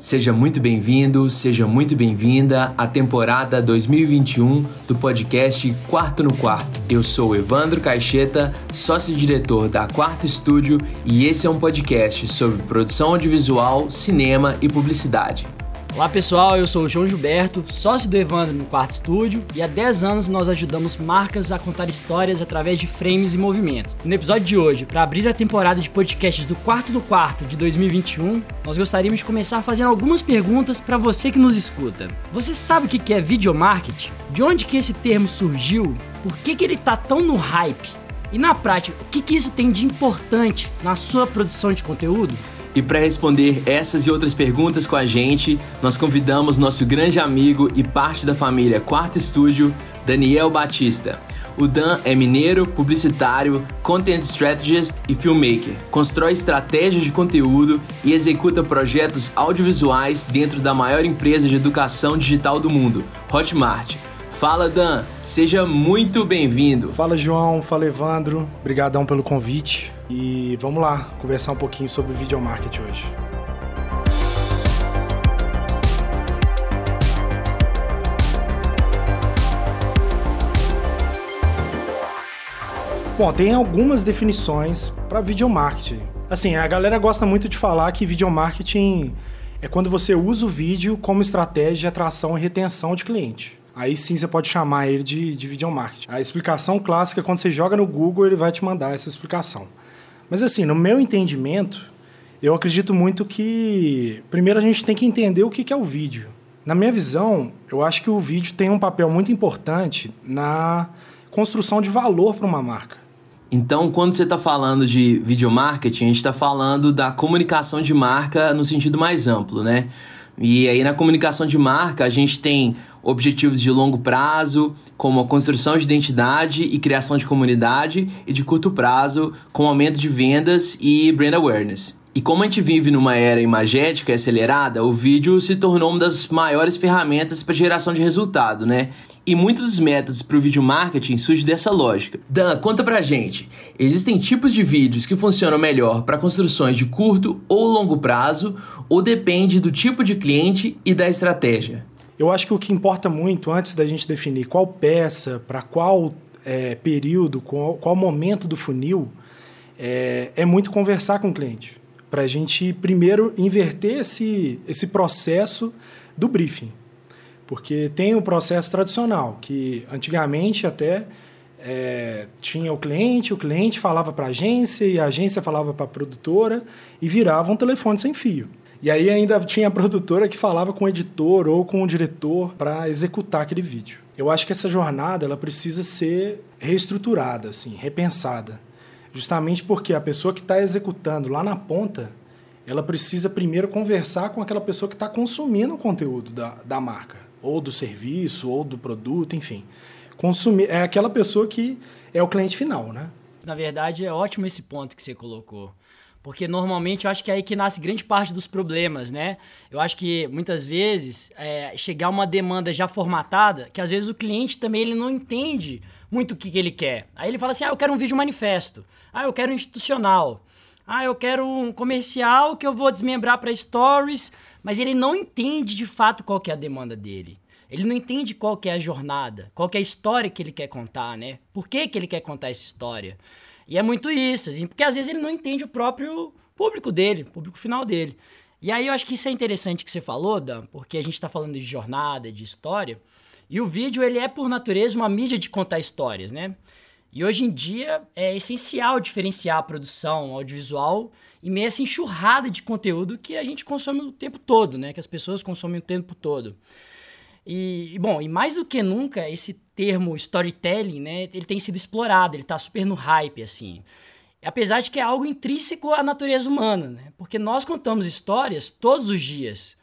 Seja muito bem-vindo, seja muito bem-vinda à temporada 2021 do podcast Quarto no Quarto. Eu sou Evandro Caixeta, sócio-diretor da Quarto Estúdio, e esse é um podcast sobre produção audiovisual, cinema e publicidade. Olá pessoal, eu sou o João Gilberto, sócio do Evandro no Quarto Estúdio, e há 10 anos nós ajudamos marcas a contar histórias através de frames e movimentos. No episódio de hoje, para abrir a temporada de podcasts do Quarto do Quarto de 2021, nós gostaríamos de começar fazendo algumas perguntas para você que nos escuta. Você sabe o que é videomarketing? De onde que esse termo surgiu? Por que, que ele está tão no hype? E na prática, o que, que isso tem de importante na sua produção de conteúdo? E para responder essas e outras perguntas com a gente, nós convidamos nosso grande amigo e parte da família Quarto Estúdio, Daniel Batista. O Dan é mineiro, publicitário, content strategist e filmmaker. Constrói estratégias de conteúdo e executa projetos audiovisuais dentro da maior empresa de educação digital do mundo, Hotmart. Fala Dan, seja muito bem-vindo. Fala João, fala Evandro, obrigadão pelo convite. E vamos lá conversar um pouquinho sobre o video marketing hoje. Bom, tem algumas definições para video marketing. Assim, a galera gosta muito de falar que video marketing é quando você usa o vídeo como estratégia de atração e retenção de cliente. Aí sim você pode chamar ele de, de video marketing. A explicação clássica, quando você joga no Google, ele vai te mandar essa explicação. Mas assim, no meu entendimento, eu acredito muito que primeiro a gente tem que entender o que é o vídeo. Na minha visão, eu acho que o vídeo tem um papel muito importante na construção de valor para uma marca. Então, quando você está falando de video marketing, a gente está falando da comunicação de marca no sentido mais amplo, né? E aí na comunicação de marca a gente tem objetivos de longo prazo, como a construção de identidade e criação de comunidade, e de curto prazo, com aumento de vendas e brand awareness. E como a gente vive numa era imagética e acelerada, o vídeo se tornou uma das maiores ferramentas para geração de resultado, né? E muitos dos métodos para o vídeo marketing surgem dessa lógica. Dan, conta pra gente. Existem tipos de vídeos que funcionam melhor para construções de curto ou longo prazo, ou depende do tipo de cliente e da estratégia? Eu acho que o que importa muito antes da gente definir qual peça, para qual é, período, qual, qual, momento do funil, é, é muito conversar com o cliente. Para a gente primeiro inverter esse, esse processo do briefing. Porque tem o processo tradicional, que antigamente até é, tinha o cliente, o cliente falava para a agência e a agência falava para a produtora e virava um telefone sem fio. E aí ainda tinha a produtora que falava com o editor ou com o diretor para executar aquele vídeo. Eu acho que essa jornada ela precisa ser reestruturada, assim, repensada. Justamente porque a pessoa que está executando lá na ponta, ela precisa primeiro conversar com aquela pessoa que está consumindo o conteúdo da, da marca, ou do serviço, ou do produto, enfim. Consumir, é aquela pessoa que é o cliente final, né? Na verdade, é ótimo esse ponto que você colocou. Porque normalmente eu acho que é aí que nasce grande parte dos problemas, né? Eu acho que muitas vezes é, chegar uma demanda já formatada, que às vezes o cliente também ele não entende muito o que, que ele quer. Aí ele fala assim: ah, eu quero um vídeo manifesto, ah, eu quero um institucional, ah, eu quero um comercial que eu vou desmembrar para stories, mas ele não entende de fato qual que é a demanda dele. Ele não entende qual que é a jornada, qual que é a história que ele quer contar, né? Por que, que ele quer contar essa história? E é muito isso, assim, porque às vezes ele não entende o próprio público dele, público final dele. E aí eu acho que isso é interessante que você falou, Dan, porque a gente está falando de jornada, de história, e o vídeo ele é por natureza uma mídia de contar histórias, né? E hoje em dia é essencial diferenciar a produção audiovisual e meio essa enxurrada de conteúdo que a gente consome o tempo todo, né? Que as pessoas consomem o tempo todo. E, bom, e mais do que nunca, esse termo storytelling, né, ele tem sido explorado, ele está super no hype, assim. Apesar de que é algo intrínseco à natureza humana, né? Porque nós contamos histórias todos os dias.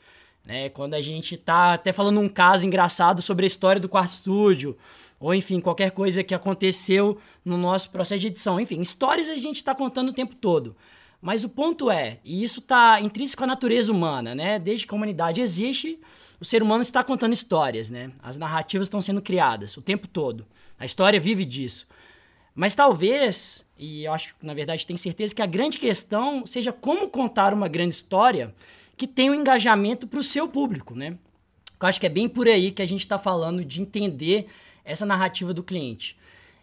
Né? Quando a gente está até falando um caso engraçado sobre a história do quarto estúdio, ou enfim, qualquer coisa que aconteceu no nosso processo de edição. Enfim, histórias a gente está contando o tempo todo. Mas o ponto é, e isso está intrínseco à natureza humana, né? Desde que a humanidade existe, o ser humano está contando histórias, né? As narrativas estão sendo criadas o tempo todo. A história vive disso. Mas talvez, e eu acho, na verdade, tenho certeza que a grande questão seja como contar uma grande história que tenha um engajamento para o seu público, né? Eu acho que é bem por aí que a gente está falando de entender essa narrativa do cliente.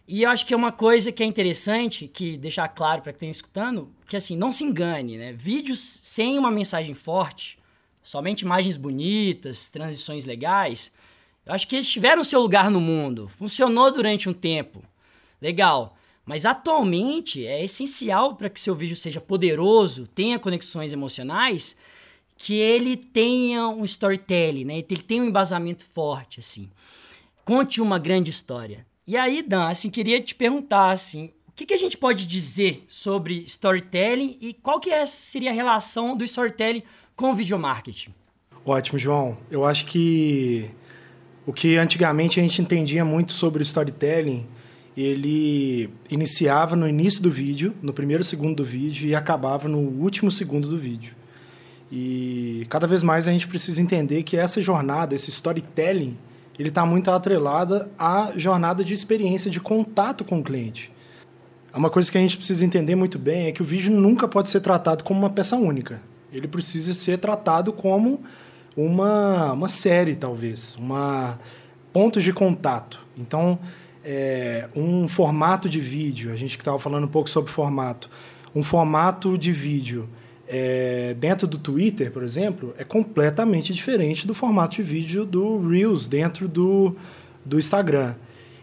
E eu acho que é uma coisa que é interessante, que deixar claro para quem está escutando, que assim, não se engane, né? Vídeos sem uma mensagem forte, somente imagens bonitas, transições legais, eu acho que eles tiveram seu lugar no mundo, funcionou durante um tempo. Legal. Mas atualmente é essencial para que seu vídeo seja poderoso, tenha conexões emocionais, que ele tenha um storytelling, né? Ele tenha um embasamento forte, assim. Conte uma grande história. E aí, Dan, assim, queria te perguntar, assim, o que, que a gente pode dizer sobre storytelling e qual que é, seria a relação do storytelling com o video marketing? Ótimo, João. Eu acho que o que antigamente a gente entendia muito sobre storytelling ele iniciava no início do vídeo, no primeiro segundo do vídeo e acabava no último segundo do vídeo. E cada vez mais a gente precisa entender que essa jornada, esse storytelling, ele está muito atrelada à jornada de experiência, de contato com o cliente. Uma coisa que a gente precisa entender muito bem é que o vídeo nunca pode ser tratado como uma peça única. Ele precisa ser tratado como uma, uma série, talvez, uma pontos de contato. Então, é, um formato de vídeo, a gente que estava falando um pouco sobre formato, um formato de vídeo é, dentro do Twitter, por exemplo, é completamente diferente do formato de vídeo do Reels dentro do, do Instagram.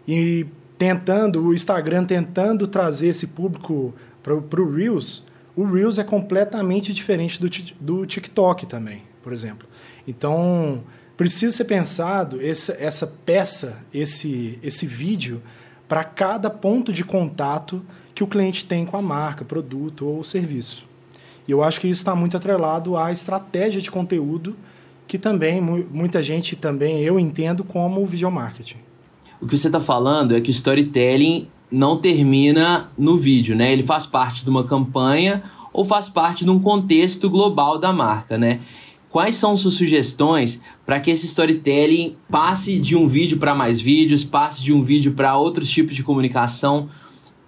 E tentando, o Instagram tentando trazer esse público para o Reels, o Reels é completamente diferente do, do TikTok também, por exemplo. Então, precisa ser pensado essa, essa peça, esse, esse vídeo, para cada ponto de contato que o cliente tem com a marca, produto ou serviço. E eu acho que isso está muito atrelado à estratégia de conteúdo, que também muita gente também eu entendo como video marketing. O que você está falando é que o storytelling não termina no vídeo, né? Ele faz parte de uma campanha ou faz parte de um contexto global da marca, né? Quais são suas sugestões para que esse storytelling passe de um vídeo para mais vídeos, passe de um vídeo para outros tipos de comunicação?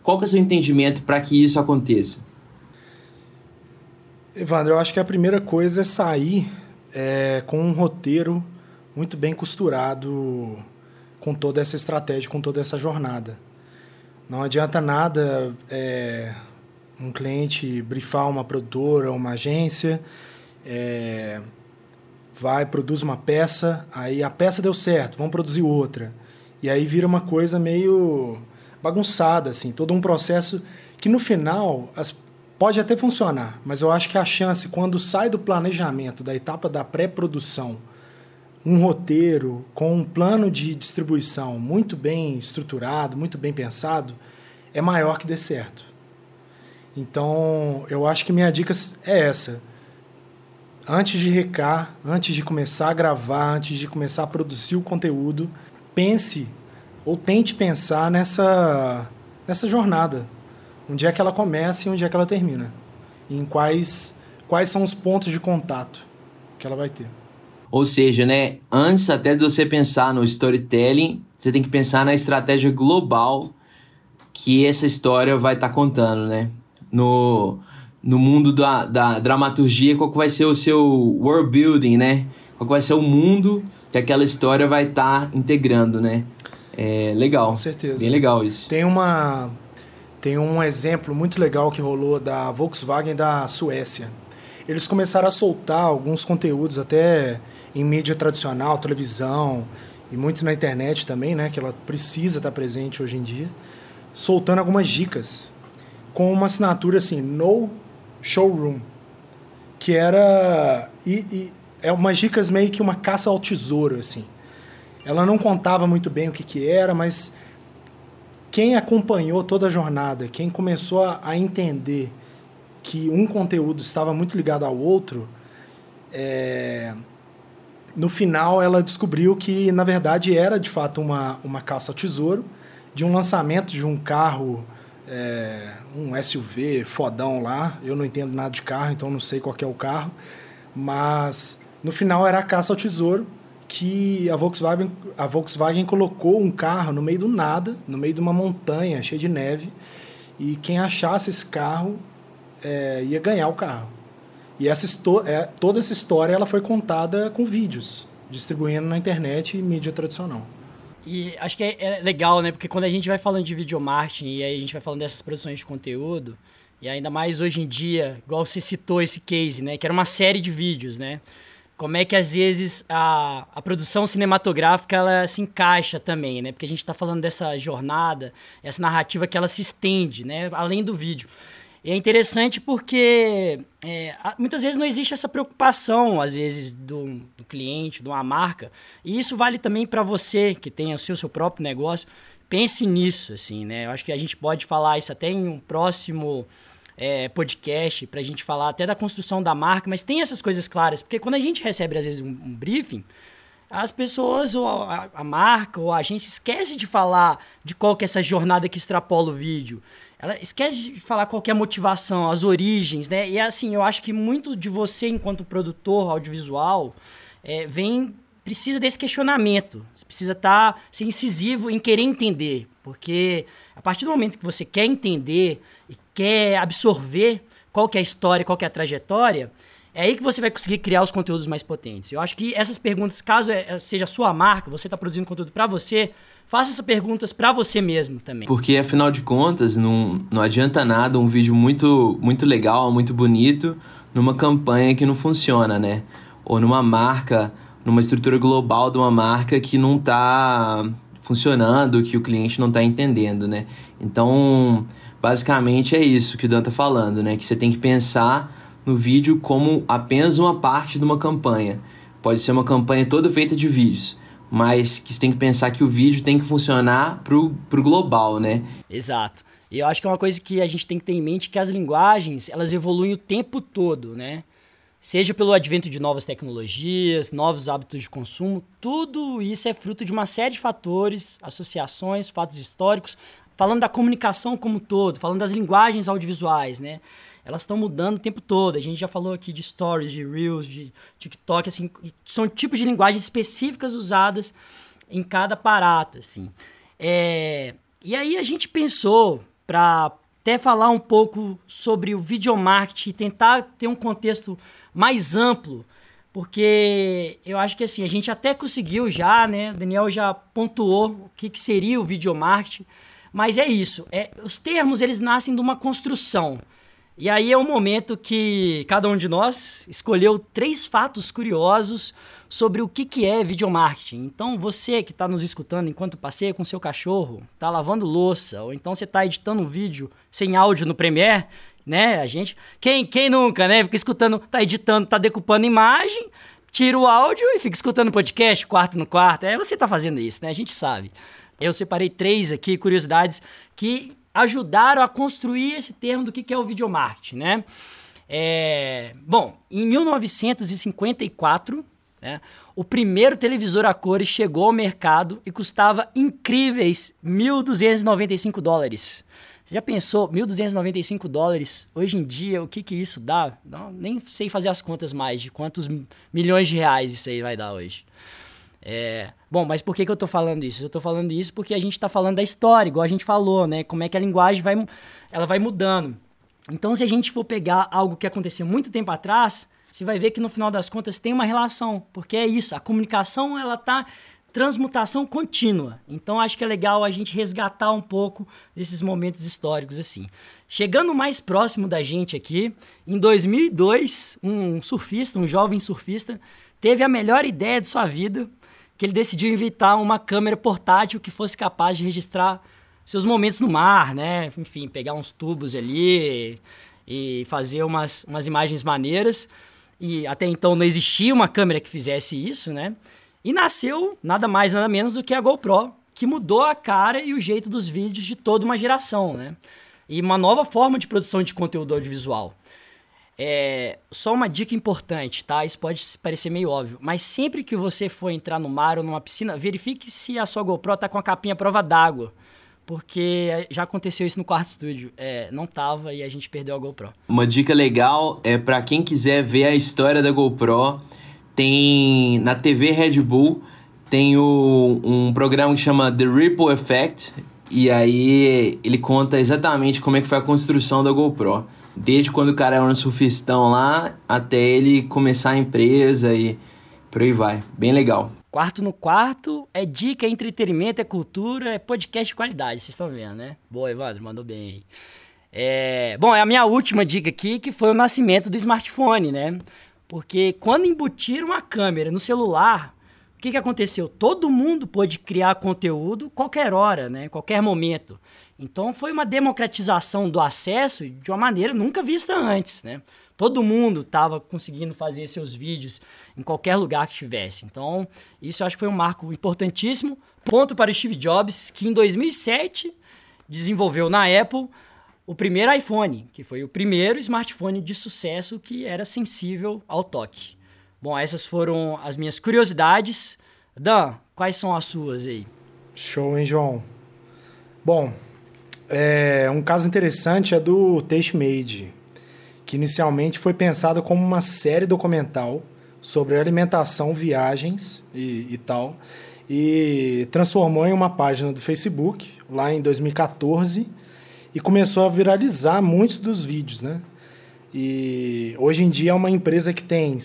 Qual que é o seu entendimento para que isso aconteça? Evandro, eu acho que a primeira coisa é sair é, com um roteiro muito bem costurado com toda essa estratégia, com toda essa jornada. Não adianta nada é, um cliente brifar uma produtora, uma agência é, vai, produz uma peça, aí a peça deu certo, vamos produzir outra. E aí vira uma coisa meio bagunçada, assim, todo um processo que no final as, pode até funcionar, mas eu acho que a chance, quando sai do planejamento, da etapa da pré-produção, um roteiro com um plano de distribuição muito bem estruturado, muito bem pensado, é maior que dê certo. Então, eu acho que minha dica é essa antes de recar, antes de começar a gravar, antes de começar a produzir o conteúdo, pense ou tente pensar nessa, nessa jornada. Onde é que ela começa e onde é que ela termina. E em quais, quais são os pontos de contato que ela vai ter. Ou seja, né, antes até de você pensar no storytelling, você tem que pensar na estratégia global que essa história vai estar tá contando, né? No, no mundo da, da dramaturgia, qual que vai ser o seu world building, né? Qual que vai ser o mundo que aquela história vai estar tá integrando, né? É legal. Com certeza. Bem legal isso. Tem uma tem um exemplo muito legal que rolou da Volkswagen da Suécia. Eles começaram a soltar alguns conteúdos até em mídia tradicional, televisão e muito na internet também, né, que ela precisa estar presente hoje em dia, soltando algumas dicas com uma assinatura assim, no Showroom, que era e, e é umas dicas meio que uma caça ao tesouro assim. Ela não contava muito bem o que que era, mas quem acompanhou toda a jornada, quem começou a, a entender que um conteúdo estava muito ligado ao outro, é, no final ela descobriu que na verdade era de fato uma, uma caça ao tesouro de um lançamento de um carro é, um SUV fodão lá. Eu não entendo nada de carro, então não sei qual é o carro. Mas no final era a caça ao tesouro que a Volkswagen, a Volkswagen colocou um carro no meio do nada, no meio de uma montanha cheia de neve. E quem achasse esse carro é, ia ganhar o carro. E essa é, toda essa história ela foi contada com vídeos, distribuindo na internet e mídia tradicional. E acho que é, é, legal, né? Porque quando a gente vai falando de videomarketing e aí a gente vai falando dessas produções de conteúdo, e ainda mais hoje em dia, igual você citou esse case, né? Que era uma série de vídeos, né? Como é que às vezes a, a produção cinematográfica ela se encaixa também, né? Porque a gente está falando dessa jornada, essa narrativa que ela se estende, né? Além do vídeo. E é interessante porque é, muitas vezes não existe essa preocupação, às vezes, do, do cliente, de uma marca. E isso vale também para você, que tem o seu, seu próprio negócio. Pense nisso, assim, né? Eu acho que a gente pode falar isso até em um próximo é, podcast, para a gente falar até da construção da marca, mas tem essas coisas claras. Porque quando a gente recebe, às vezes, um, um briefing, as pessoas, ou a, a, marca, ou a agência esquece de falar de qual que é essa jornada que extrapola o vídeo. Ela esquece de falar qual é a motivação, as origens, né? E assim, eu acho que muito de você, enquanto produtor audiovisual, é, vem precisa desse questionamento. Você precisa estar tá, ser incisivo em querer entender. Porque a partir do momento que você quer entender e quer absorver qual que é a história, qual que é a trajetória, é aí que você vai conseguir criar os conteúdos mais potentes. Eu acho que essas perguntas, caso é, seja a sua marca, você está produzindo conteúdo para você, faça essas perguntas para você mesmo também. Porque, afinal de contas, não, não adianta nada um vídeo muito, muito legal, muito bonito, numa campanha que não funciona, né? Ou numa marca, numa estrutura global de uma marca que não está funcionando, que o cliente não está entendendo, né? Então, basicamente é isso que o Dan tá falando, né? Que você tem que pensar no vídeo como apenas uma parte de uma campanha. Pode ser uma campanha toda feita de vídeos mas que você tem que pensar que o vídeo tem que funcionar pro, pro global, né? Exato. E eu acho que é uma coisa que a gente tem que ter em mente que as linguagens, elas evoluem o tempo todo, né? Seja pelo advento de novas tecnologias, novos hábitos de consumo, tudo isso é fruto de uma série de fatores, associações, fatos históricos, falando da comunicação como um todo, falando das linguagens audiovisuais, né? elas estão mudando o tempo todo. A gente já falou aqui de stories, de reels, de TikTok, assim, são tipos de linguagens específicas usadas em cada aparato, assim. É, e aí a gente pensou para até falar um pouco sobre o videomarketing e tentar ter um contexto mais amplo, porque eu acho que assim, a gente até conseguiu já, né? O Daniel já pontuou o que, que seria o videomarketing, mas é isso, é, os termos eles nascem de uma construção. E aí é o momento que cada um de nós escolheu três fatos curiosos sobre o que, que é videomarketing. Então você que está nos escutando enquanto passeia com seu cachorro, está lavando louça, ou então você está editando um vídeo sem áudio no Premiere, né? A gente. Quem, quem nunca, né? Fica escutando, tá editando, tá decupando imagem, tira o áudio e fica escutando podcast, quarto no quarto. É, você tá fazendo isso, né? A gente sabe. Eu separei três aqui, curiosidades, que ajudaram a construir esse termo do que é o videomarketing, né? É, bom, em 1954, né, o primeiro televisor a cores chegou ao mercado e custava incríveis 1.295 dólares. Você já pensou, 1.295 dólares? Hoje em dia, o que, que isso dá? Não, nem sei fazer as contas mais de quantos milhões de reais isso aí vai dar hoje. É, bom, mas por que, que eu estou falando isso? Eu estou falando isso porque a gente está falando da história, igual a gente falou, né? Como é que a linguagem vai, ela vai mudando. Então, se a gente for pegar algo que aconteceu muito tempo atrás, você vai ver que no final das contas tem uma relação, porque é isso, a comunicação ela tá transmutação contínua. Então acho que é legal a gente resgatar um pouco desses momentos históricos assim. Chegando mais próximo da gente aqui, em 2002, um surfista, um jovem surfista, teve a melhor ideia de sua vida que ele decidiu inventar uma câmera portátil que fosse capaz de registrar seus momentos no mar, né? Enfim, pegar uns tubos ali e fazer umas, umas imagens maneiras. E até então não existia uma câmera que fizesse isso, né? E nasceu nada mais, nada menos do que a GoPro, que mudou a cara e o jeito dos vídeos de toda uma geração, né? E uma nova forma de produção de conteúdo audiovisual. É, só uma dica importante, tá? Isso pode parecer meio óbvio, mas sempre que você for entrar no mar ou numa piscina, verifique se a sua GoPro tá com a capinha prova d'água. Porque já aconteceu isso no quarto estúdio. É, não tava e a gente perdeu a GoPro. Uma dica legal é para quem quiser ver a história da GoPro, tem na TV Red Bull tem o, um programa que chama The Ripple Effect e aí ele conta exatamente como é que foi a construção da GoPro. Desde quando o cara era um surfistão lá, até ele começar a empresa e por aí vai. Bem legal. Quarto no quarto é dica, é entretenimento, é cultura, é podcast de qualidade, vocês estão vendo, né? Boa, Evandro, mandou bem aí. É... Bom, é a minha última dica aqui, que foi o nascimento do smartphone, né? Porque quando embutiram a câmera no celular, o que, que aconteceu? Todo mundo pôde criar conteúdo qualquer hora, né? Qualquer momento. Então foi uma democratização do acesso de uma maneira nunca vista antes, né? Todo mundo estava conseguindo fazer seus vídeos em qualquer lugar que estivesse. Então, isso eu acho que foi um marco importantíssimo. Ponto para o Steve Jobs, que em 2007 desenvolveu na Apple o primeiro iPhone, que foi o primeiro smartphone de sucesso que era sensível ao toque. Bom, essas foram as minhas curiosidades. Dan, quais são as suas aí? Show, hein, João? Bom, é, um caso interessante é do Taste Made, que inicialmente foi pensado como uma série documental sobre alimentação, viagens e, e tal, e transformou em uma página do Facebook lá em 2014 e começou a viralizar muitos dos vídeos, né? E hoje em dia é uma empresa que tem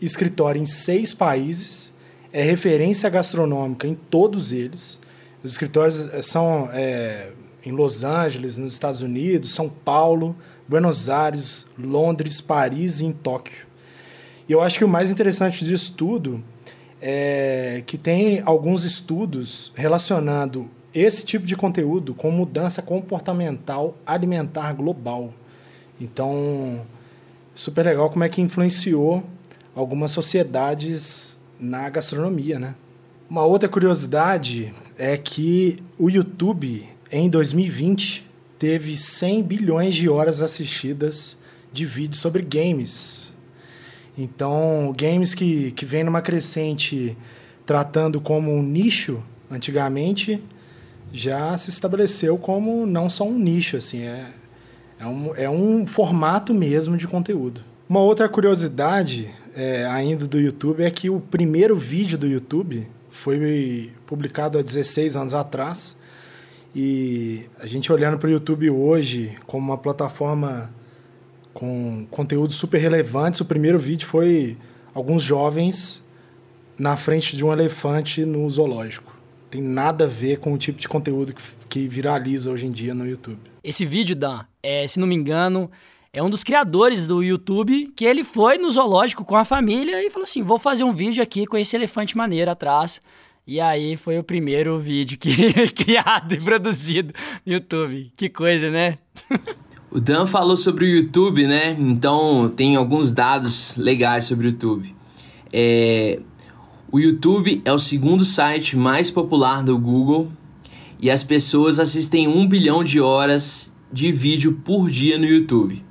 escritório em seis países, é referência gastronômica em todos eles. Os escritórios eh, são é, em Los Angeles, nos Estados Unidos, São Paulo, Buenos Aires, Londres, Paris e em Tóquio. E eu acho que o mais interessante disso tudo é que tem alguns estudos relacionando esse tipo de conteúdo com mudança comportamental alimentar global. Então, super legal como é que influenciou algumas sociedades na gastronomia, né? Uma outra curiosidade é que o YouTube, em 2020, teve 100 bilhões de horas assistidas de vídeos sobre games. Então, games que, que vem numa crescente tratando como um nicho antigamente, já se estabeleceu como não só um nicho, assim, é, é, um, é um formato mesmo de conteúdo. Uma outra curiosidade é, ainda do YouTube é que o primeiro vídeo do YouTube foi publicado há 16 anos atrás. E a gente olhando para o YouTube hoje como uma plataforma com conteúdo super relevantes, o primeiro vídeo foi alguns jovens na frente de um elefante no zoológico tem nada a ver com o tipo de conteúdo que, que viraliza hoje em dia no YouTube. Esse vídeo, Dan, é, se não me engano, é um dos criadores do YouTube que ele foi no zoológico com a família e falou assim: vou fazer um vídeo aqui com esse elefante maneiro atrás. E aí foi o primeiro vídeo que criado e produzido no YouTube. Que coisa, né? o Dan falou sobre o YouTube, né? Então tem alguns dados legais sobre o YouTube. É, o YouTube é o segundo site mais popular do Google e as pessoas assistem um bilhão de horas de vídeo por dia no YouTube.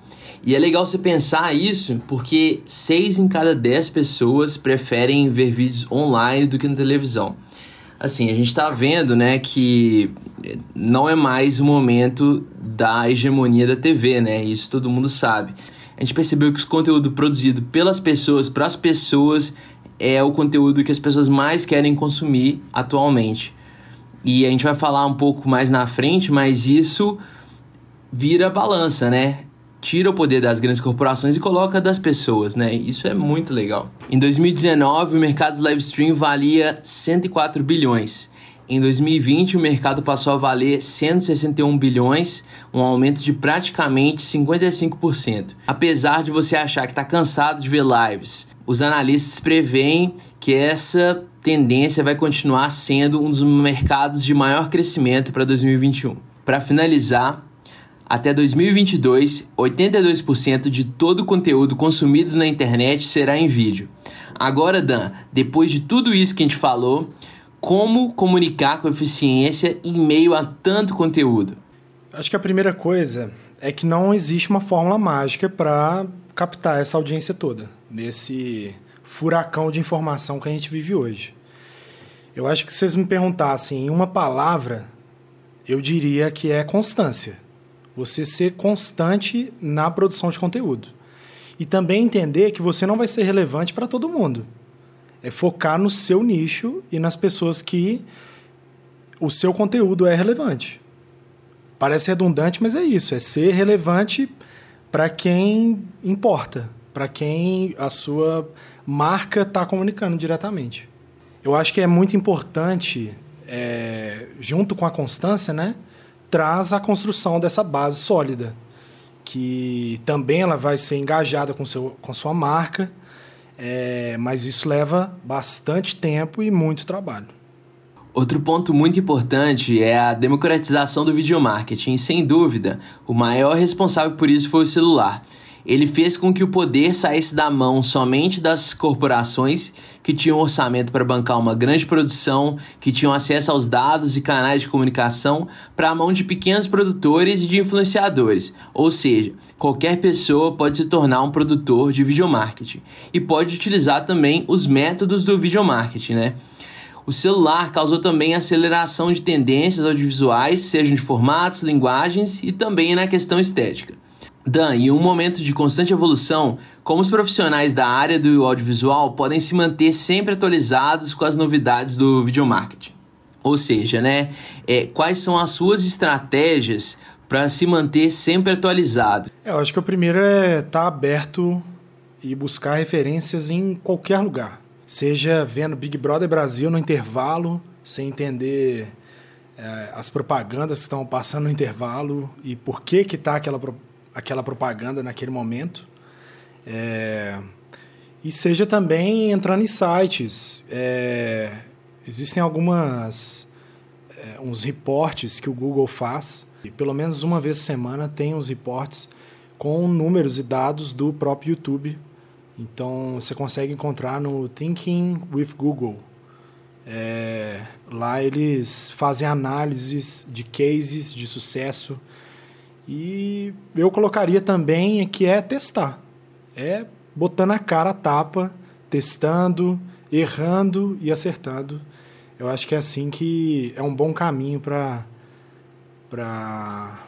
E é legal você pensar isso porque 6 em cada 10 pessoas preferem ver vídeos online do que na televisão. Assim, a gente está vendo né, que não é mais o momento da hegemonia da TV, né? Isso todo mundo sabe. A gente percebeu que o conteúdo produzido pelas pessoas, para as pessoas, é o conteúdo que as pessoas mais querem consumir atualmente. E a gente vai falar um pouco mais na frente, mas isso vira balança, né? Tira o poder das grandes corporações e coloca das pessoas, né? Isso é muito legal. Em 2019, o mercado live stream valia 104 bilhões. Em 2020, o mercado passou a valer 161 bilhões, um aumento de praticamente 55%. Apesar de você achar que está cansado de ver lives, os analistas preveem que essa tendência vai continuar sendo um dos mercados de maior crescimento para 2021. Para finalizar, até 2022, 82% de todo o conteúdo consumido na internet será em vídeo. Agora, Dan, depois de tudo isso que a gente falou, como comunicar com eficiência em meio a tanto conteúdo? Acho que a primeira coisa é que não existe uma fórmula mágica para captar essa audiência toda nesse furacão de informação que a gente vive hoje. Eu acho que se vocês me perguntassem em uma palavra, eu diria que é constância. Você ser constante na produção de conteúdo. E também entender que você não vai ser relevante para todo mundo. É focar no seu nicho e nas pessoas que o seu conteúdo é relevante. Parece redundante, mas é isso. É ser relevante para quem importa, para quem a sua marca está comunicando diretamente. Eu acho que é muito importante, é, junto com a constância, né, traz a construção dessa base sólida, que também ela vai ser engajada com, seu, com sua marca, é, mas isso leva bastante tempo e muito trabalho. Outro ponto muito importante é a democratização do videomarketing. Sem dúvida, o maior responsável por isso foi o celular. Ele fez com que o poder saísse da mão somente das corporações que tinham orçamento para bancar uma grande produção, que tinham acesso aos dados e canais de comunicação, para a mão de pequenos produtores e de influenciadores. Ou seja, qualquer pessoa pode se tornar um produtor de videomarketing e pode utilizar também os métodos do videomarketing, né? O celular causou também aceleração de tendências audiovisuais, sejam de formatos, linguagens e também na questão estética. Dan, em um momento de constante evolução, como os profissionais da área do audiovisual podem se manter sempre atualizados com as novidades do videomarketing? Ou seja, né, é, quais são as suas estratégias para se manter sempre atualizado? É, eu acho que o primeiro é estar tá aberto e buscar referências em qualquer lugar seja vendo Big Brother Brasil no intervalo, sem entender é, as propagandas que estão passando no intervalo e por que que tá aquela, aquela propaganda naquele momento. É, e seja também entrando em sites. É, existem algumas é, uns reportes que o Google faz. E pelo menos uma vez por semana tem os reportes com números e dados do próprio YouTube então você consegue encontrar no Thinking with Google. É, lá eles fazem análises de cases de sucesso e eu colocaria também que é testar. É botando a cara a tapa, testando, errando e acertando. Eu acho que é assim que é um bom caminho para para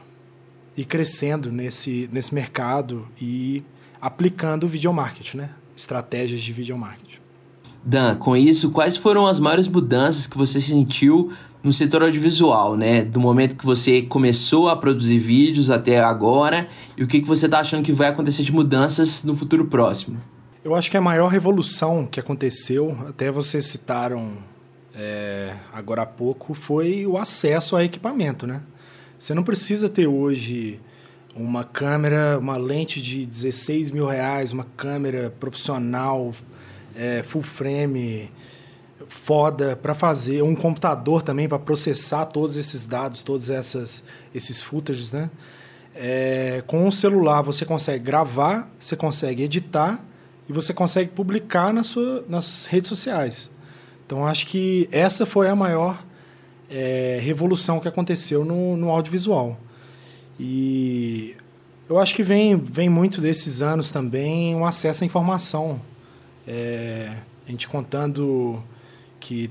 ir crescendo nesse, nesse mercado e aplicando o video marketing, né? Estratégias de video marketing. Dan, com isso, quais foram as maiores mudanças que você sentiu no setor audiovisual, né? Do momento que você começou a produzir vídeos até agora e o que, que você está achando que vai acontecer de mudanças no futuro próximo? Eu acho que a maior revolução que aconteceu, até vocês citaram é, agora há pouco, foi o acesso a equipamento, né? Você não precisa ter hoje uma câmera, uma lente de 16 mil reais, uma câmera profissional, é, full frame, foda para fazer, um computador também para processar todos esses dados, todos essas, esses footages, né? É, com o celular você consegue gravar, você consegue editar e você consegue publicar na sua, nas redes sociais. Então acho que essa foi a maior é, revolução que aconteceu no, no audiovisual. E eu acho que vem, vem muito desses anos também um acesso à informação. É, a gente contando que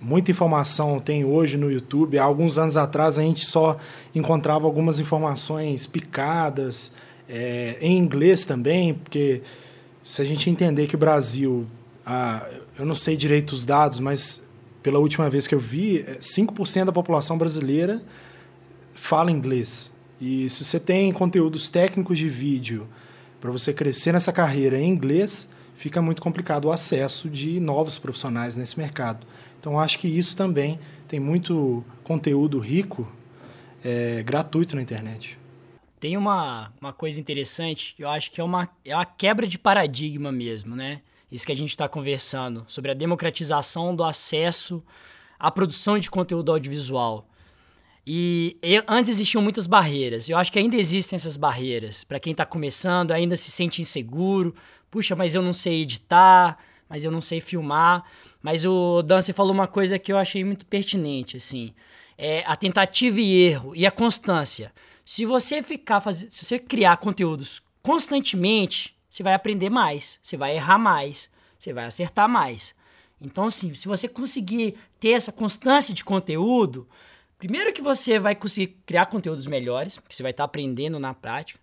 muita informação tem hoje no YouTube. Há alguns anos atrás a gente só encontrava algumas informações picadas, é, em inglês também, porque se a gente entender que o Brasil, ah, eu não sei direito os dados, mas pela última vez que eu vi, 5% é, da população brasileira fala inglês. E se você tem conteúdos técnicos de vídeo para você crescer nessa carreira em inglês, fica muito complicado o acesso de novos profissionais nesse mercado. Então, acho que isso também tem muito conteúdo rico, é, gratuito na internet. Tem uma, uma coisa interessante que eu acho que é uma, é uma quebra de paradigma mesmo, né? Isso que a gente está conversando, sobre a democratização do acesso à produção de conteúdo audiovisual. E antes existiam muitas barreiras. Eu acho que ainda existem essas barreiras. Para quem está começando, ainda se sente inseguro. Puxa, mas eu não sei editar, mas eu não sei filmar. Mas o Dan, você falou uma coisa que eu achei muito pertinente, assim. É a tentativa e erro e a constância. Se você ficar fazendo, se você criar conteúdos constantemente, você vai aprender mais, você vai errar mais, você vai acertar mais. Então, assim, se você conseguir ter essa constância de conteúdo, Primeiro que você vai conseguir criar conteúdos melhores, porque você vai estar aprendendo na prática.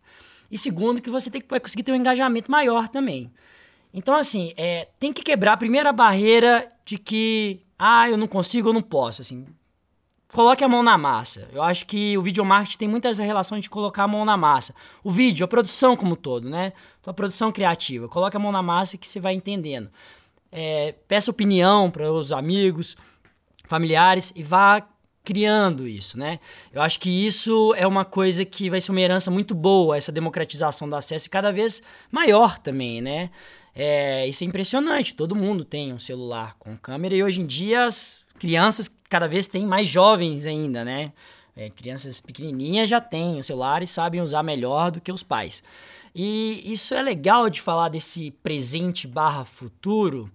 E segundo que você tem, vai conseguir ter um engajamento maior também. Então, assim, é, tem que quebrar a primeira barreira de que, ah, eu não consigo, eu não posso, assim. coloque a mão na massa. Eu acho que o vídeo marketing tem muita essa relação de colocar a mão na massa. O vídeo, a produção como um todo, né? Então, a produção criativa. Coloque a mão na massa que você vai entendendo. É, peça opinião para os amigos, familiares e vá criando isso, né? Eu acho que isso é uma coisa que vai ser uma herança muito boa, essa democratização do acesso e cada vez maior também, né? É, isso é impressionante, todo mundo tem um celular com câmera e hoje em dia as crianças cada vez têm mais jovens ainda, né? É, crianças pequenininhas já têm o celular e sabem usar melhor do que os pais. E isso é legal de falar desse presente barra futuro,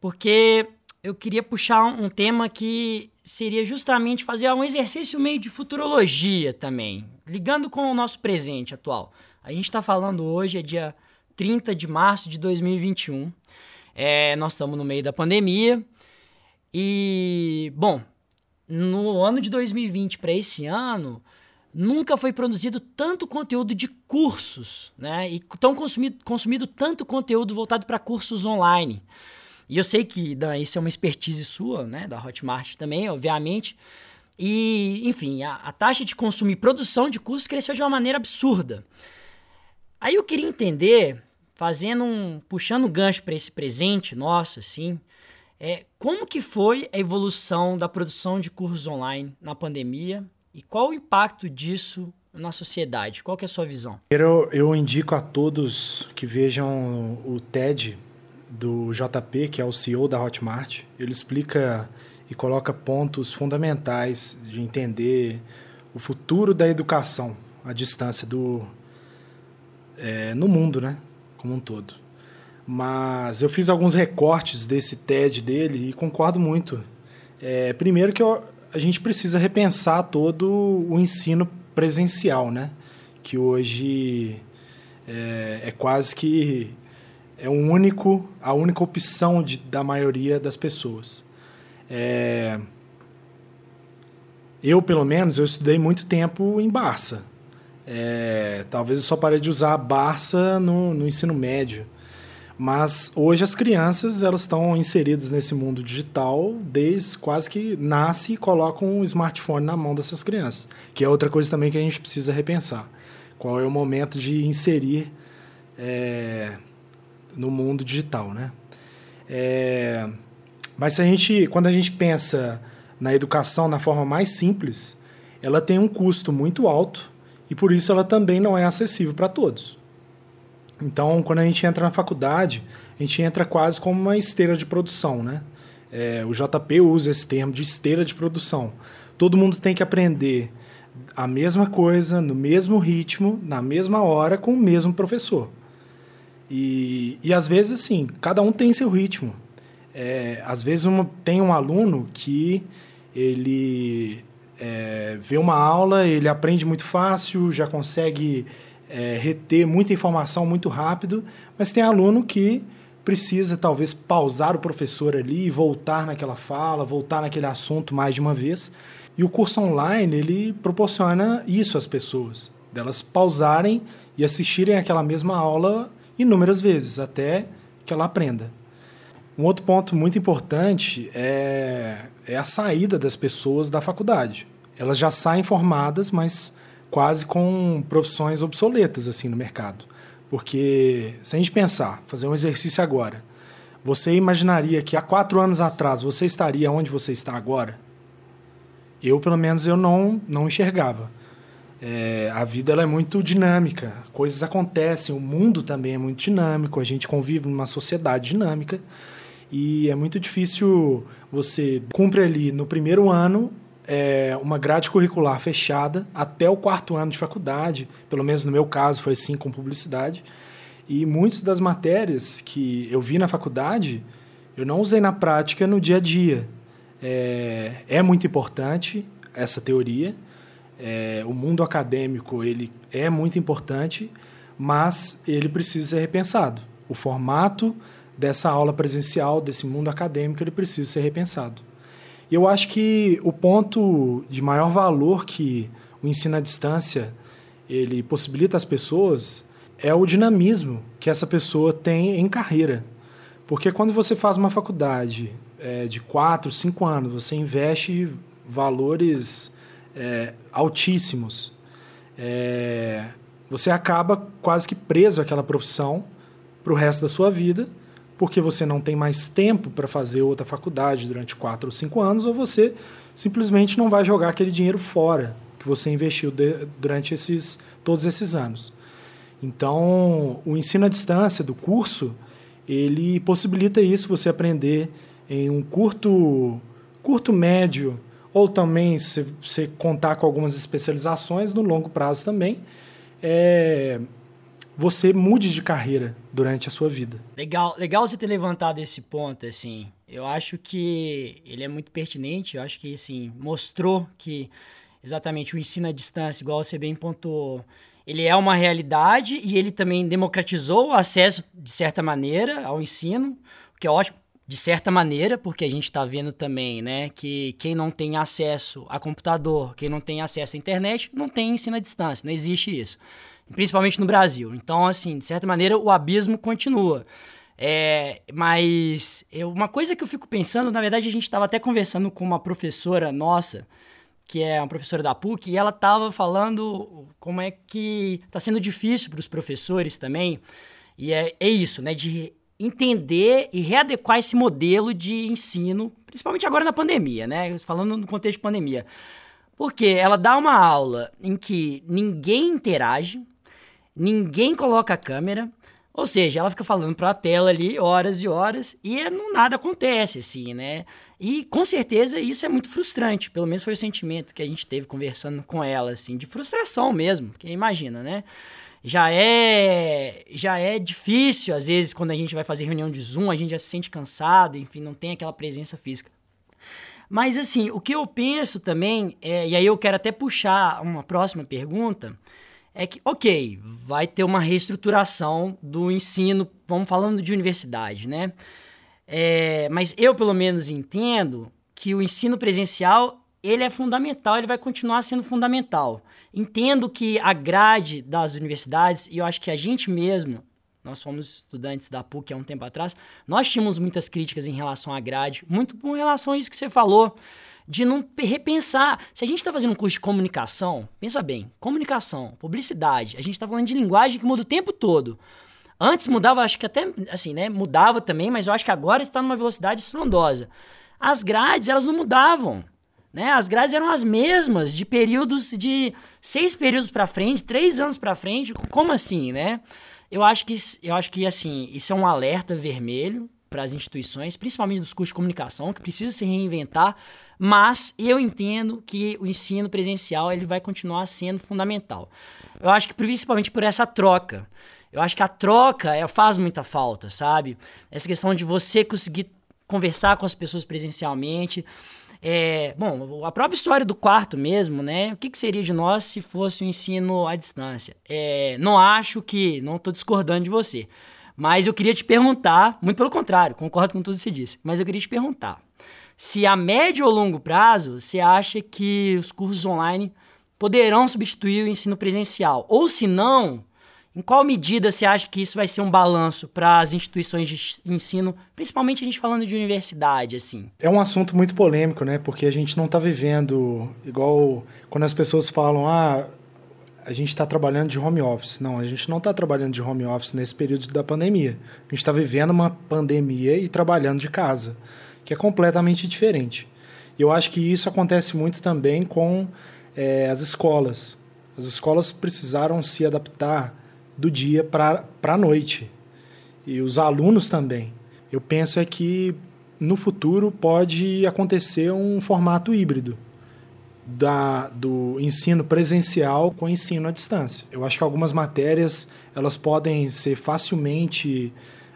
porque eu queria puxar um tema que seria justamente fazer um exercício meio de futurologia também, ligando com o nosso presente atual. A gente está falando hoje, é dia 30 de março de 2021. É, nós estamos no meio da pandemia. E, bom, no ano de 2020 para esse ano, nunca foi produzido tanto conteúdo de cursos, né? E tão consumido, consumido tanto conteúdo voltado para cursos online. E eu sei que Dan, isso é uma expertise sua, né? Da Hotmart também, obviamente. E, enfim, a, a taxa de consumo e produção de cursos cresceu de uma maneira absurda. Aí eu queria entender, fazendo um. puxando o gancho para esse presente nosso, assim, é, como que foi a evolução da produção de cursos online na pandemia e qual o impacto disso na sociedade? Qual que é a sua visão? Eu, eu indico a todos que vejam o TED do JP, que é o CEO da Hotmart. Ele explica e coloca pontos fundamentais de entender o futuro da educação à distância do é, no mundo, né, como um todo. Mas eu fiz alguns recortes desse TED dele e concordo muito. É, primeiro que eu, a gente precisa repensar todo o ensino presencial, né? Que hoje é, é quase que é o único, a única opção de, da maioria das pessoas. É, eu, pelo menos, eu estudei muito tempo em Barça. É, talvez eu só parei de usar Barça no, no ensino médio. Mas hoje as crianças elas estão inseridas nesse mundo digital desde quase que nasce e colocam um smartphone na mão dessas crianças, que é outra coisa também que a gente precisa repensar. Qual é o momento de inserir é, no mundo digital, né? É, mas se a gente, quando a gente pensa na educação na forma mais simples, ela tem um custo muito alto e por isso ela também não é acessível para todos. Então, quando a gente entra na faculdade, a gente entra quase como uma esteira de produção, né? É, o JP usa esse termo de esteira de produção. Todo mundo tem que aprender a mesma coisa, no mesmo ritmo, na mesma hora, com o mesmo professor. E, e às vezes, assim, cada um tem seu ritmo. É, às vezes uma, tem um aluno que ele é, vê uma aula, ele aprende muito fácil, já consegue é, reter muita informação muito rápido, mas tem aluno que precisa talvez pausar o professor ali e voltar naquela fala, voltar naquele assunto mais de uma vez. E o curso online, ele proporciona isso às pessoas, delas pausarem e assistirem aquela mesma aula inúmeras vezes, até que ela aprenda. Um outro ponto muito importante é, é a saída das pessoas da faculdade. Elas já saem formadas, mas quase com profissões obsoletas assim no mercado. Porque se a gente pensar, fazer um exercício agora, você imaginaria que há quatro anos atrás você estaria onde você está agora? Eu, pelo menos, eu não, não enxergava. É, a vida ela é muito dinâmica, coisas acontecem, o mundo também é muito dinâmico, a gente convive numa sociedade dinâmica e é muito difícil você cumpre ali no primeiro ano é, uma grade curricular fechada até o quarto ano de faculdade, pelo menos no meu caso foi assim com publicidade. E muitas das matérias que eu vi na faculdade, eu não usei na prática no dia a dia. É, é muito importante essa teoria. É, o mundo acadêmico ele é muito importante, mas ele precisa ser repensado. O formato dessa aula presencial, desse mundo acadêmico, ele precisa ser repensado. E eu acho que o ponto de maior valor que o ensino à distância ele possibilita às pessoas é o dinamismo que essa pessoa tem em carreira. Porque quando você faz uma faculdade é, de quatro, cinco anos, você investe valores é, altíssimos. É, você acaba quase que preso àquela profissão para o resto da sua vida, porque você não tem mais tempo para fazer outra faculdade durante quatro ou cinco anos, ou você simplesmente não vai jogar aquele dinheiro fora que você investiu de, durante esses, todos esses anos. Então, o ensino à distância do curso, ele possibilita isso, você aprender em um curto, curto médio, ou também se você contar com algumas especializações no longo prazo também, é, você mude de carreira durante a sua vida. Legal, legal você ter levantado esse ponto, assim. Eu acho que ele é muito pertinente, eu acho que, assim, mostrou que exatamente o ensino à distância, igual você bem pontuou, ele é uma realidade e ele também democratizou o acesso, de certa maneira, ao ensino, que é ótimo, de certa maneira, porque a gente está vendo também, né, que quem não tem acesso a computador, quem não tem acesso à internet, não tem ensino à distância, não existe isso. Principalmente no Brasil. Então, assim, de certa maneira, o abismo continua. É, mas eu, uma coisa que eu fico pensando, na verdade, a gente estava até conversando com uma professora nossa, que é uma professora da PUC, e ela estava falando como é que está sendo difícil para os professores também. E é, é isso, né? De entender e readequar esse modelo de ensino, principalmente agora na pandemia, né? Falando no contexto de pandemia. Porque ela dá uma aula em que ninguém interage, ninguém coloca a câmera, ou seja, ela fica falando para a tela ali horas e horas e não, nada acontece assim, né? E com certeza isso é muito frustrante, pelo menos foi o sentimento que a gente teve conversando com ela assim, de frustração mesmo, porque imagina, né? Já é já é difícil às vezes quando a gente vai fazer reunião de Zoom, a gente já se sente cansado, enfim, não tem aquela presença física. Mas assim, o que eu penso também, é, e aí eu quero até puxar uma próxima pergunta, é que, ok, vai ter uma reestruturação do ensino, vamos falando de universidade, né? É, mas eu, pelo menos, entendo que o ensino presencial ele é fundamental, ele vai continuar sendo fundamental. Entendo que a grade das universidades, e eu acho que a gente mesmo, nós fomos estudantes da PUC há um tempo atrás, nós tínhamos muitas críticas em relação à grade, muito com relação a isso que você falou de não repensar. Se a gente está fazendo um curso de comunicação, pensa bem, comunicação, publicidade, a gente está falando de linguagem que muda o tempo todo. Antes mudava, acho que até, assim, né, mudava também, mas eu acho que agora está numa velocidade estrondosa. As grades, elas não mudavam, né? As grades eram as mesmas, de períodos de seis períodos para frente, três anos para frente, como assim, né? Eu acho que, eu acho que, assim, isso é um alerta vermelho para as instituições, principalmente dos cursos de comunicação, que precisam se reinventar, mas eu entendo que o ensino presencial ele vai continuar sendo fundamental. Eu acho que principalmente por essa troca. Eu acho que a troca é, faz muita falta, sabe? Essa questão de você conseguir conversar com as pessoas presencialmente. É, bom, a própria história do quarto mesmo, né? O que, que seria de nós se fosse o um ensino à distância? É, não acho que. Não estou discordando de você. Mas eu queria te perguntar, muito pelo contrário, concordo com tudo que você disse, mas eu queria te perguntar se a médio ou longo prazo você acha que os cursos online poderão substituir o ensino presencial, ou se não, em qual medida você acha que isso vai ser um balanço para as instituições de ensino, principalmente a gente falando de universidade, assim? É um assunto muito polêmico, né? Porque a gente não está vivendo igual quando as pessoas falam, ah, a gente está trabalhando de home office. Não, a gente não está trabalhando de home office nesse período da pandemia. A gente está vivendo uma pandemia e trabalhando de casa, que é completamente diferente. Eu acho que isso acontece muito também com é, as escolas. As escolas precisaram se adaptar do dia para a noite. E os alunos também. Eu penso é que no futuro pode acontecer um formato híbrido da, do ensino presencial com ensino à distância. Eu acho que algumas matérias elas podem ser facilmente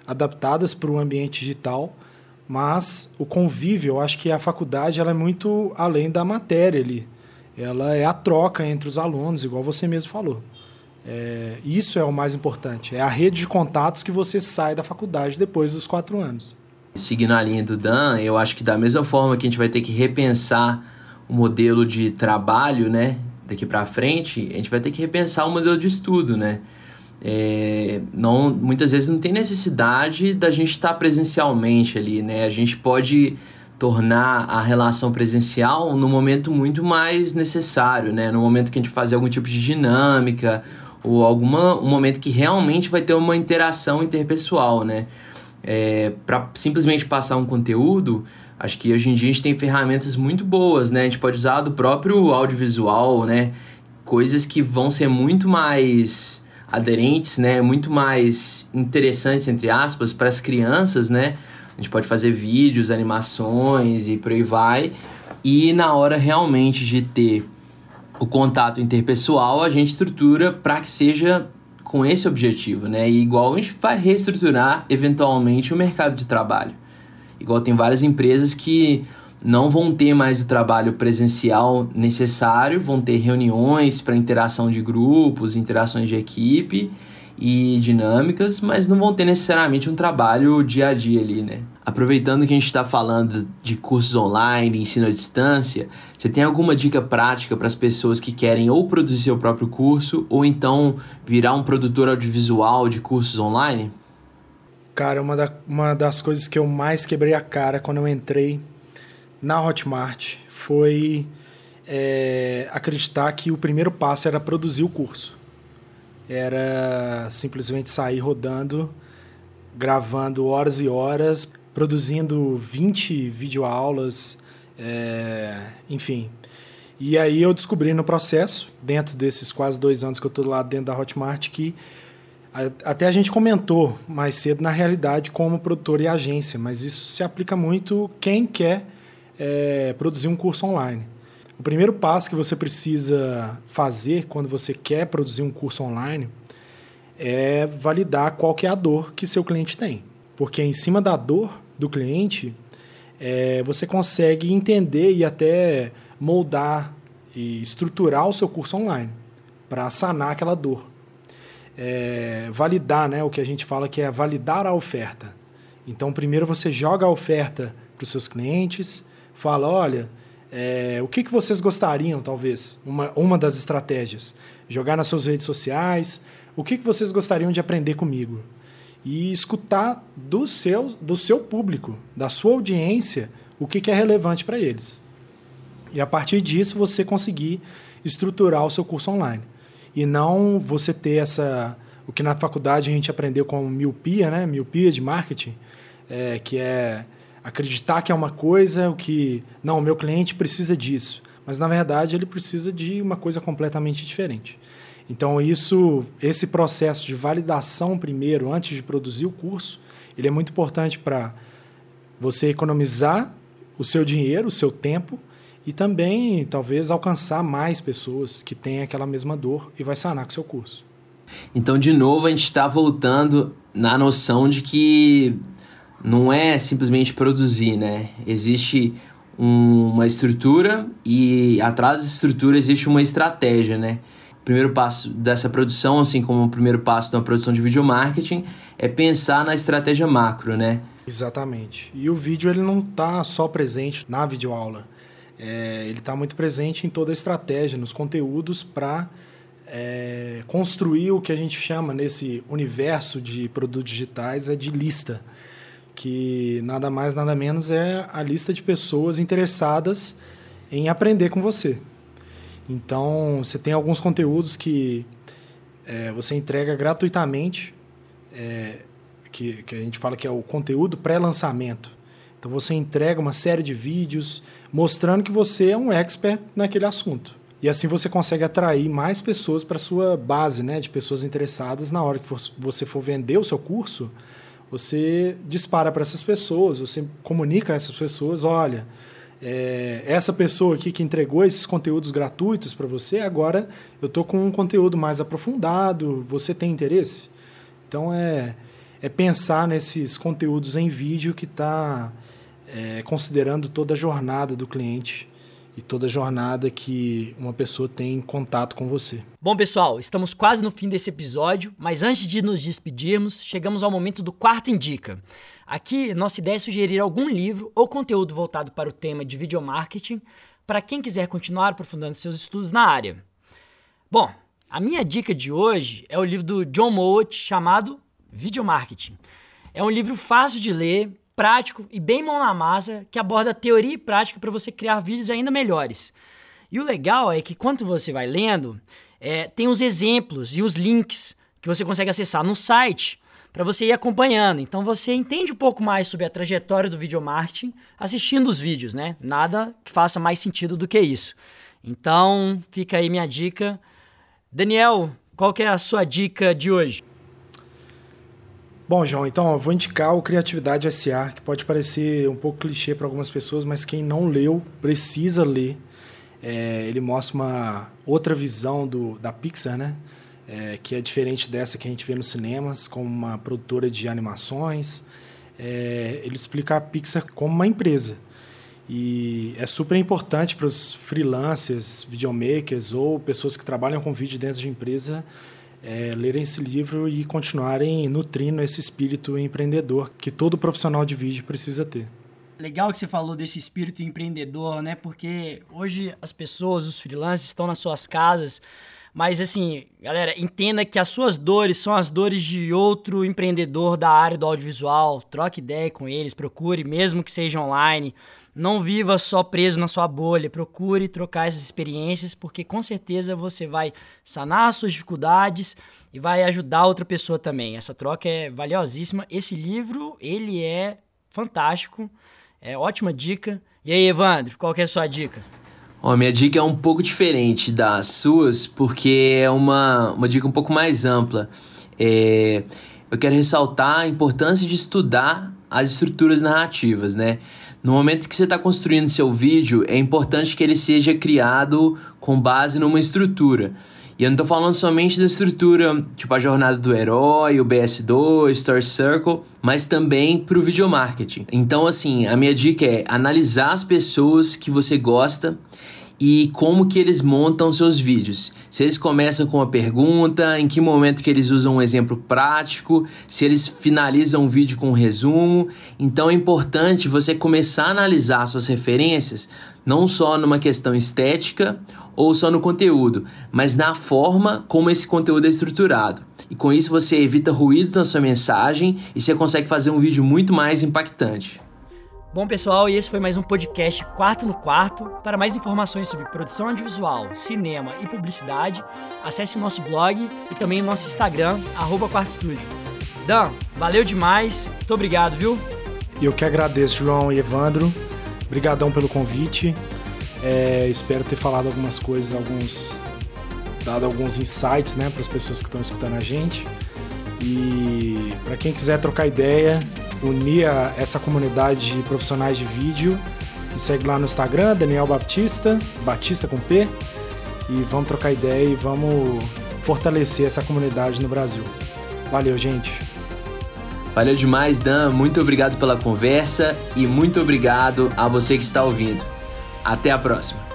adaptadas para o ambiente digital, mas o convívio, eu acho que a faculdade ela é muito além da matéria ali. Ela é a troca entre os alunos, igual você mesmo falou. É, isso é o mais importante. É a rede de contatos que você sai da faculdade depois dos quatro anos. Seguindo a linha do Dan, eu acho que da mesma forma que a gente vai ter que repensar o modelo de trabalho, né, daqui para frente, a gente vai ter que repensar o modelo de estudo, né? É, não, muitas vezes não tem necessidade da gente estar presencialmente ali, né? A gente pode tornar a relação presencial no momento muito mais necessário, né? No momento que a gente fazer algum tipo de dinâmica ou alguma um momento que realmente vai ter uma interação interpessoal, né? É, para simplesmente passar um conteúdo, acho que hoje em dia a gente tem ferramentas muito boas, né? A gente pode usar do próprio audiovisual, né? Coisas que vão ser muito mais aderentes, né? Muito mais interessantes entre aspas para as crianças, né? A gente pode fazer vídeos, animações e por aí vai. E na hora realmente de ter o contato interpessoal, a gente estrutura para que seja com esse objetivo, né? E igual a gente vai reestruturar eventualmente o mercado de trabalho. Igual tem várias empresas que não vão ter mais o trabalho presencial necessário, vão ter reuniões para interação de grupos, interações de equipe e dinâmicas, mas não vão ter necessariamente um trabalho dia a dia ali, né? Aproveitando que a gente está falando de cursos online, ensino à distância, você tem alguma dica prática para as pessoas que querem ou produzir seu próprio curso ou então virar um produtor audiovisual de cursos online? Cara, uma, da, uma das coisas que eu mais quebrei a cara quando eu entrei na Hotmart foi é, acreditar que o primeiro passo era produzir o curso era simplesmente sair rodando, gravando horas e horas, produzindo 20 videoaulas, é, enfim. E aí eu descobri no processo, dentro desses quase dois anos que eu estou lá dentro da Hotmart, que até a gente comentou mais cedo na realidade como produtor e agência, mas isso se aplica muito quem quer é, produzir um curso online. O primeiro passo que você precisa fazer quando você quer produzir um curso online é validar qual que é a dor que seu cliente tem. Porque em cima da dor do cliente, é, você consegue entender e até moldar e estruturar o seu curso online para sanar aquela dor. É, validar, né, o que a gente fala que é validar a oferta. Então, primeiro você joga a oferta para os seus clientes, fala, olha, é, o que, que vocês gostariam, talvez? Uma, uma das estratégias. Jogar nas suas redes sociais. O que, que vocês gostariam de aprender comigo? E escutar do seu, do seu público, da sua audiência, o que, que é relevante para eles. E a partir disso você conseguir estruturar o seu curso online. E não você ter essa. O que na faculdade a gente aprendeu como miopia, né? Miopia de marketing, é, que é acreditar que é uma coisa, o que não, o meu cliente precisa disso, mas na verdade ele precisa de uma coisa completamente diferente. Então isso, esse processo de validação primeiro, antes de produzir o curso, ele é muito importante para você economizar o seu dinheiro, o seu tempo e também talvez alcançar mais pessoas que têm aquela mesma dor e vai sanar com o seu curso. Então, de novo, a gente está voltando na noção de que não é simplesmente produzir, né? Existe um, uma estrutura e atrás da estrutura existe uma estratégia, né? O primeiro passo dessa produção, assim como o primeiro passo da produção de vídeo marketing, é pensar na estratégia macro, né? Exatamente. E o vídeo ele não está só presente na videoaula. É, ele está muito presente em toda a estratégia, nos conteúdos para é, construir o que a gente chama nesse universo de produtos digitais é de lista que nada mais, nada menos é a lista de pessoas interessadas em aprender com você. Então, você tem alguns conteúdos que é, você entrega gratuitamente, é, que, que a gente fala que é o conteúdo pré-lançamento. Então, você entrega uma série de vídeos mostrando que você é um expert naquele assunto. E assim você consegue atrair mais pessoas para sua base né, de pessoas interessadas na hora que você for vender o seu curso você dispara para essas pessoas, você comunica a essas pessoas, olha, é, essa pessoa aqui que entregou esses conteúdos gratuitos para você, agora eu estou com um conteúdo mais aprofundado, você tem interesse? Então é, é pensar nesses conteúdos em vídeo que está é, considerando toda a jornada do cliente e toda a jornada que uma pessoa tem em contato com você. Bom, pessoal, estamos quase no fim desse episódio, mas antes de nos despedirmos, chegamos ao momento do quarto indica. Aqui, nossa ideia é sugerir algum livro ou conteúdo voltado para o tema de videomarketing para quem quiser continuar aprofundando seus estudos na área. Bom, a minha dica de hoje é o livro do John Mowat chamado Videomarketing. É um livro fácil de ler, prático e bem mão na massa que aborda teoria e prática para você criar vídeos ainda melhores. E o legal é que quando você vai lendo, é, tem os exemplos e os links que você consegue acessar no site para você ir acompanhando. Então você entende um pouco mais sobre a trajetória do video marketing assistindo os vídeos, né? Nada que faça mais sentido do que isso. Então, fica aí minha dica. Daniel, qual que é a sua dica de hoje? Bom, João, então eu vou indicar o Criatividade SA, que pode parecer um pouco clichê para algumas pessoas, mas quem não leu precisa ler. É, ele mostra uma outra visão do, da Pixar, né? É, que é diferente dessa que a gente vê nos cinemas, como uma produtora de animações. É, ele explica a Pixar como uma empresa. E é super importante para os freelancers, videomakers ou pessoas que trabalham com vídeo dentro de empresa é, lerem esse livro e continuarem nutrindo esse espírito empreendedor que todo profissional de vídeo precisa ter. Legal que você falou desse espírito empreendedor, né? Porque hoje as pessoas, os freelancers, estão nas suas casas. Mas assim, galera, entenda que as suas dores são as dores de outro empreendedor da área do audiovisual. Troque ideia com eles, procure, mesmo que seja online. Não viva só preso na sua bolha. Procure trocar essas experiências, porque com certeza você vai sanar as suas dificuldades e vai ajudar outra pessoa também. Essa troca é valiosíssima. Esse livro, ele é fantástico. É ótima dica. E aí, Evandro, qual que é a sua dica? Ó, minha dica é um pouco diferente das suas, porque é uma, uma dica um pouco mais ampla. É, eu quero ressaltar a importância de estudar as estruturas narrativas, né? No momento que você está construindo seu vídeo, é importante que ele seja criado com base numa estrutura. E eu não estou falando somente da estrutura, tipo a jornada do herói, o BS2, Story Circle, mas também para o video marketing. Então, assim, a minha dica é analisar as pessoas que você gosta e como que eles montam seus vídeos. Se eles começam com uma pergunta, em que momento que eles usam um exemplo prático, se eles finalizam o vídeo com um resumo. Então é importante você começar a analisar suas referências não só numa questão estética ou só no conteúdo, mas na forma como esse conteúdo é estruturado. E com isso você evita ruído na sua mensagem e você consegue fazer um vídeo muito mais impactante. Bom, pessoal, e esse foi mais um podcast Quarto no Quarto. Para mais informações sobre produção audiovisual, cinema e publicidade, acesse o nosso blog e também o nosso Instagram, Quarto Estúdio. Dan, valeu demais, muito obrigado, viu? Eu que agradeço, João e Evandro. Obrigadão pelo convite. É, espero ter falado algumas coisas, alguns dado alguns insights, né, para as pessoas que estão escutando a gente. E para quem quiser trocar ideia, unir a essa comunidade de profissionais de vídeo. Me segue lá no Instagram, Daniel Baptista, Batista com P, e vamos trocar ideia e vamos fortalecer essa comunidade no Brasil. Valeu, gente. Valeu demais, Dan. Muito obrigado pela conversa e muito obrigado a você que está ouvindo. Até a próxima.